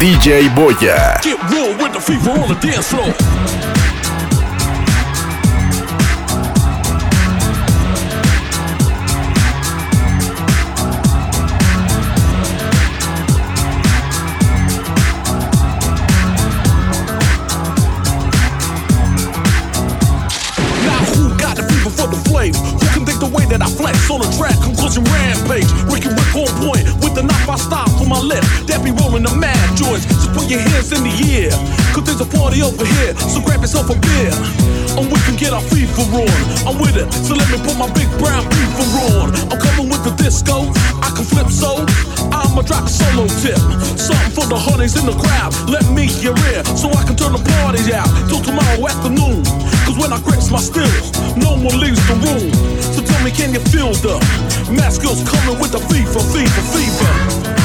DJ Boya. Get real with the fever on the dance floor. Party over here. So grab yourself a beer. And we can get our FIFA on. I'm with it. So let me put my big brown FIFA on. I'm coming with the disco. I can flip so. I'ma drop a solo tip. Something for the honeys in the crowd. Let me hear it. So I can turn the party out till tomorrow afternoon. Cause when I grips my stills, no one leaves the room. So tell me, can you feel the mask skills coming with the fever, fever, fever?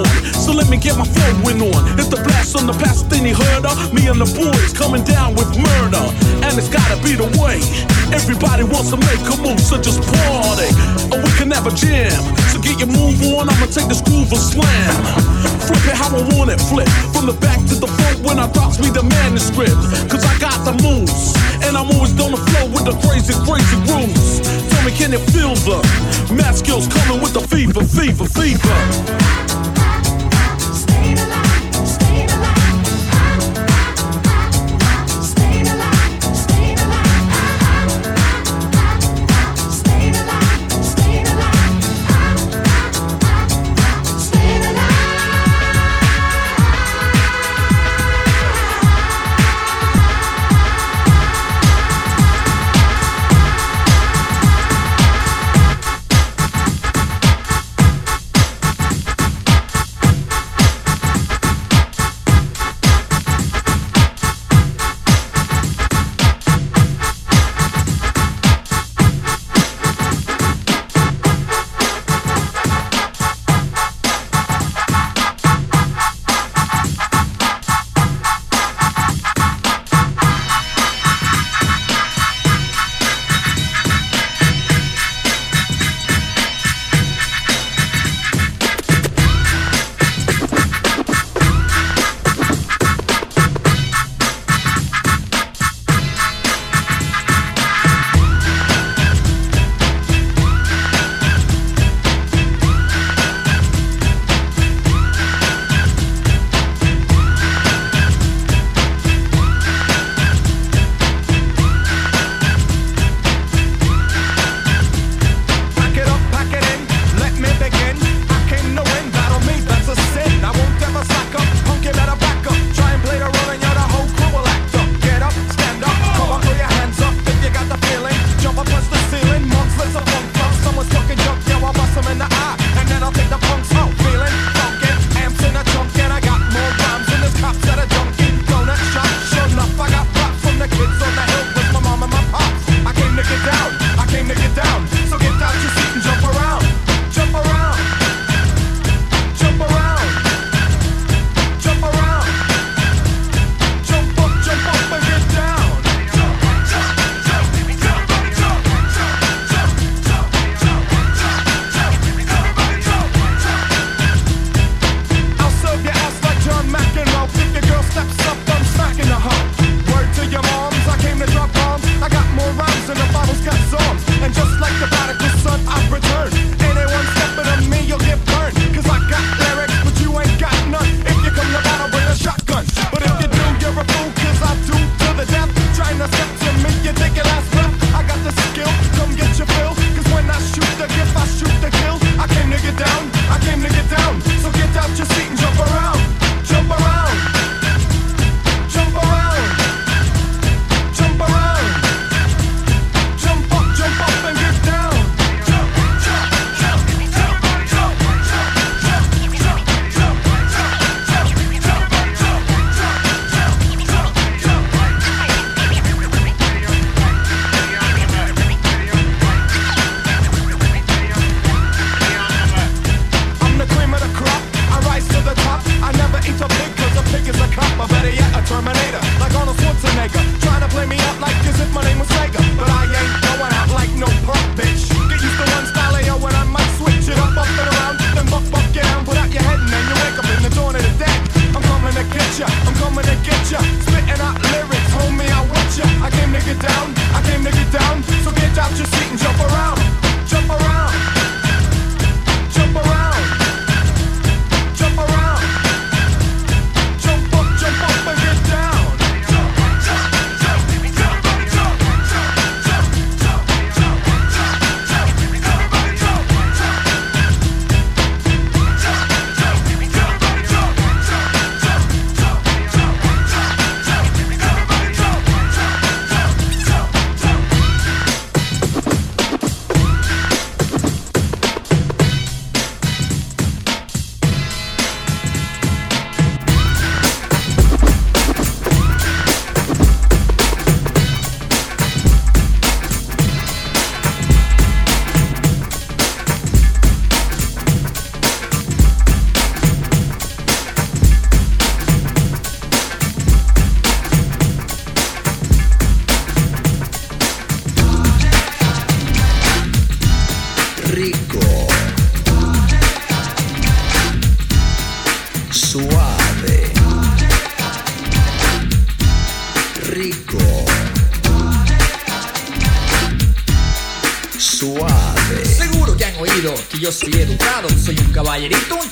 On. So let me get my flowing on. It's the blast on the past thing you heard of. Me and the boys coming down with murder. And it's gotta be the way. Everybody wants to make a move, so just party. Or we can have a jam. So get your move on. I'ma take this groove and slam. Flip it how I want it. Flip from the back to the front when I drops me the manuscript. Cause I got the moves. And I'm always on the flow with the crazy, crazy grooves. Tell me, can you feel the math skills coming with the fever, fever, fever?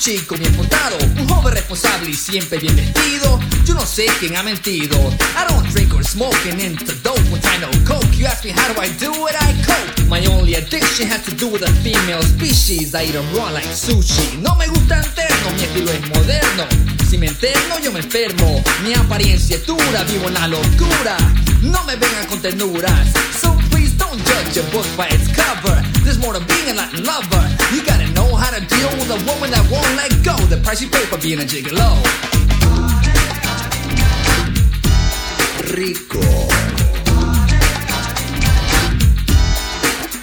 Chico bien portado. Un joven responsable y siempre bien vestido. Yo no sé quién ha mentido. I don't drink or smoke and into dope when I know coke. You ask me how do I do it, I cope. My only addiction has to do with a female species. I eat them raw like sushi. No me gusta interno, mi estilo es moderno. Si me enterno, yo me enfermo. Mi apariencia es dura, vivo en la locura. No me vengan con ternuras. So please don't judge a book by its cover. There's more to being a Latin lover. You gotta know how to deal with a woman that won't let go. The price you pay for being a gigolo. rico,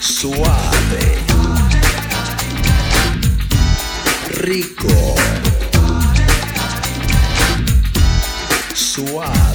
suave, rico, suave.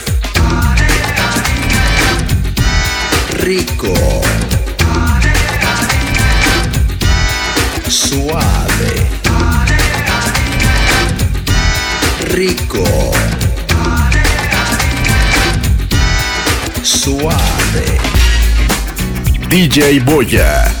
Rico, suave, rico, suave. DJ Boya.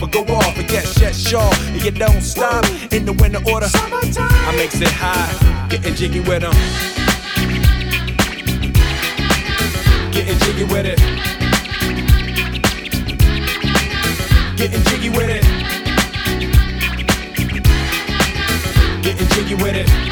or go off. And get yes, sure. And you don't stop in the winter order. Summertime. I makes it high, getting jiggy with them. Getting jiggy with it. Getting jiggy with it. Getting jiggy with it.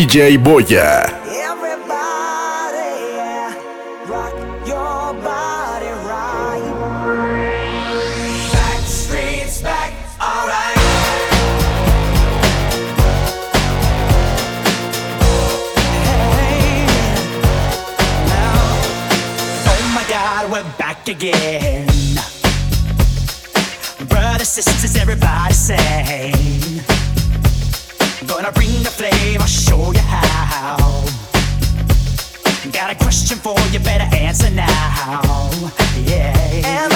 DJ Boya. You, better answer now. Yeah.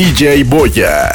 DJ Boya.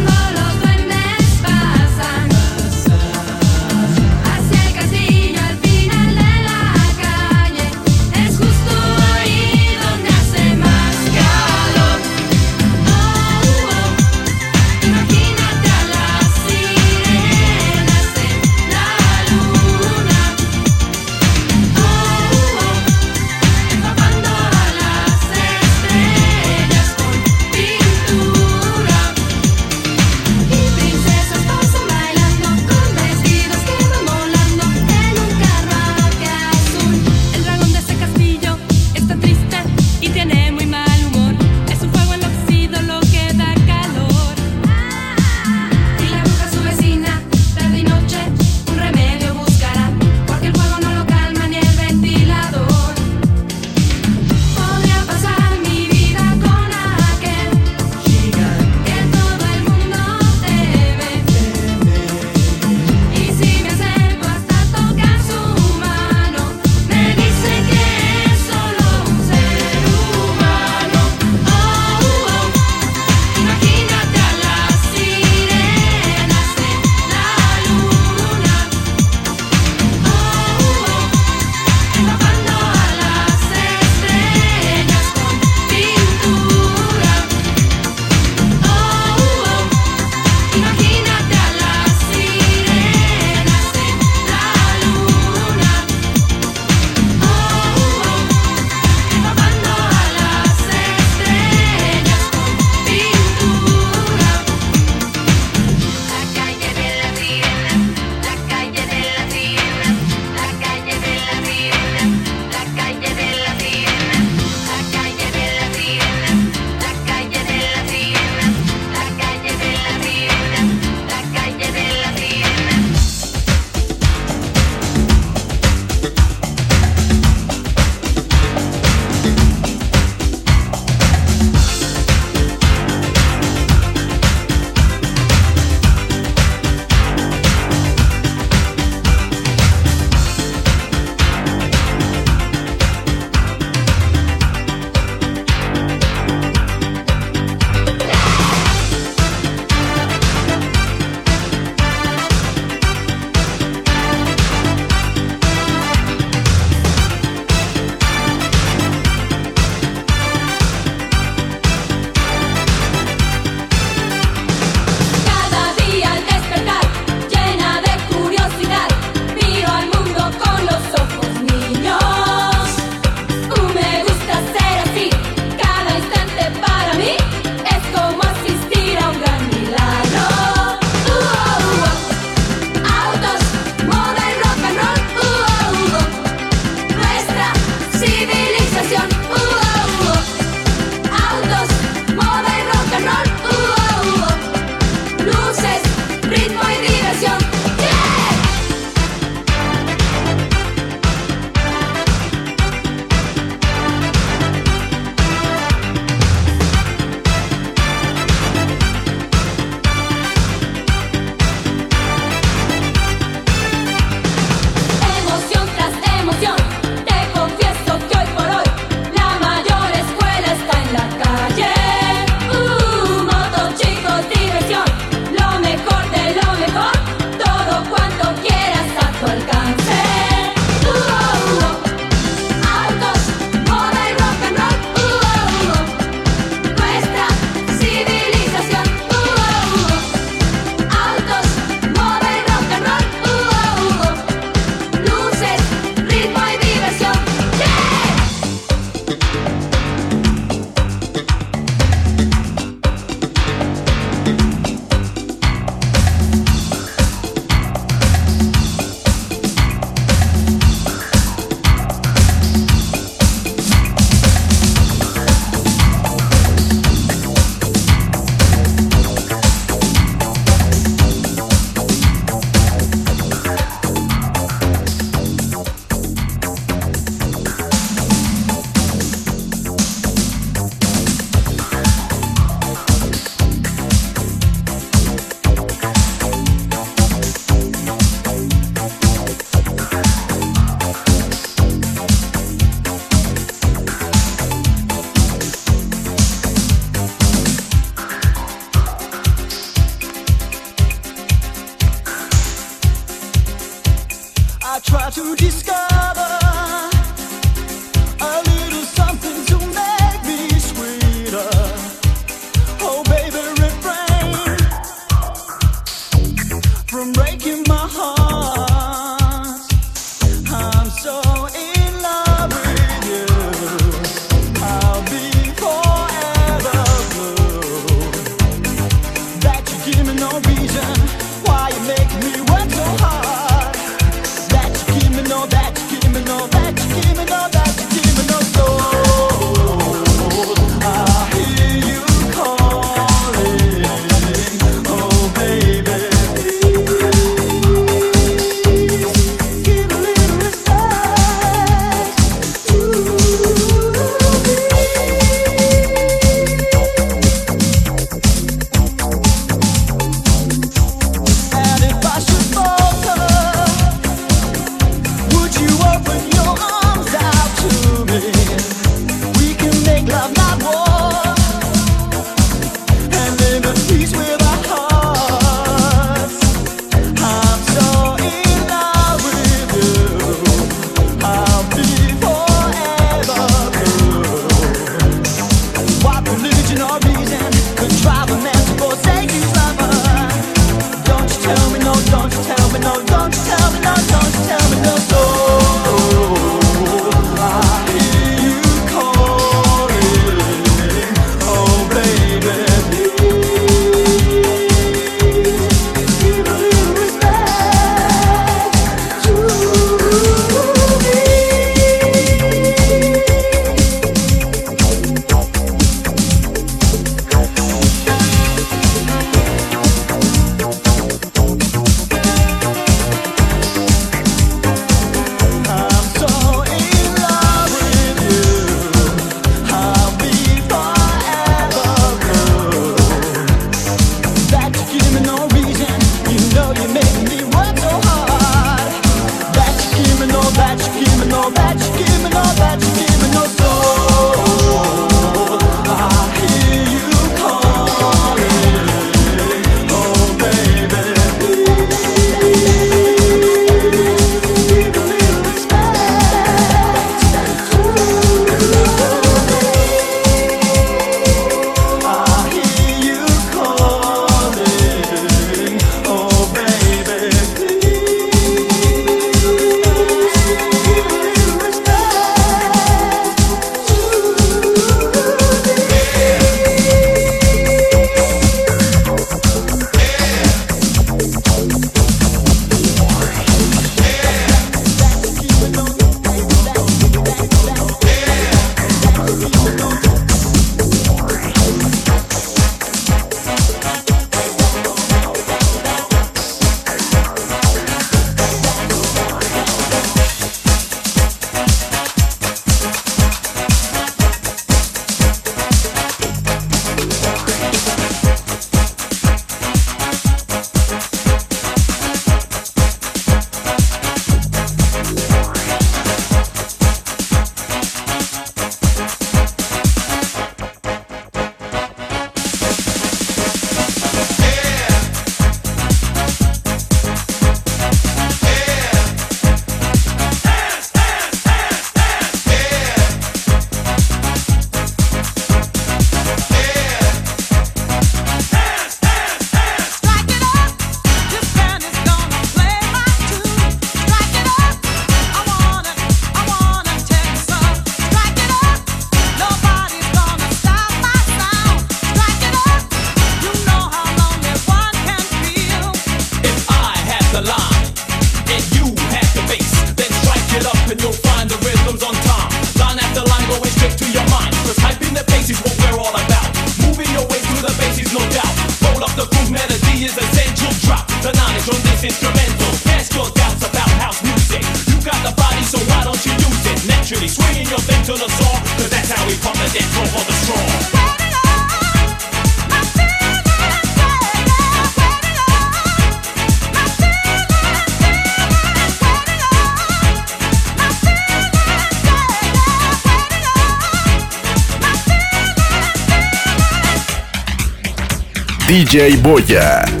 DJ Boya.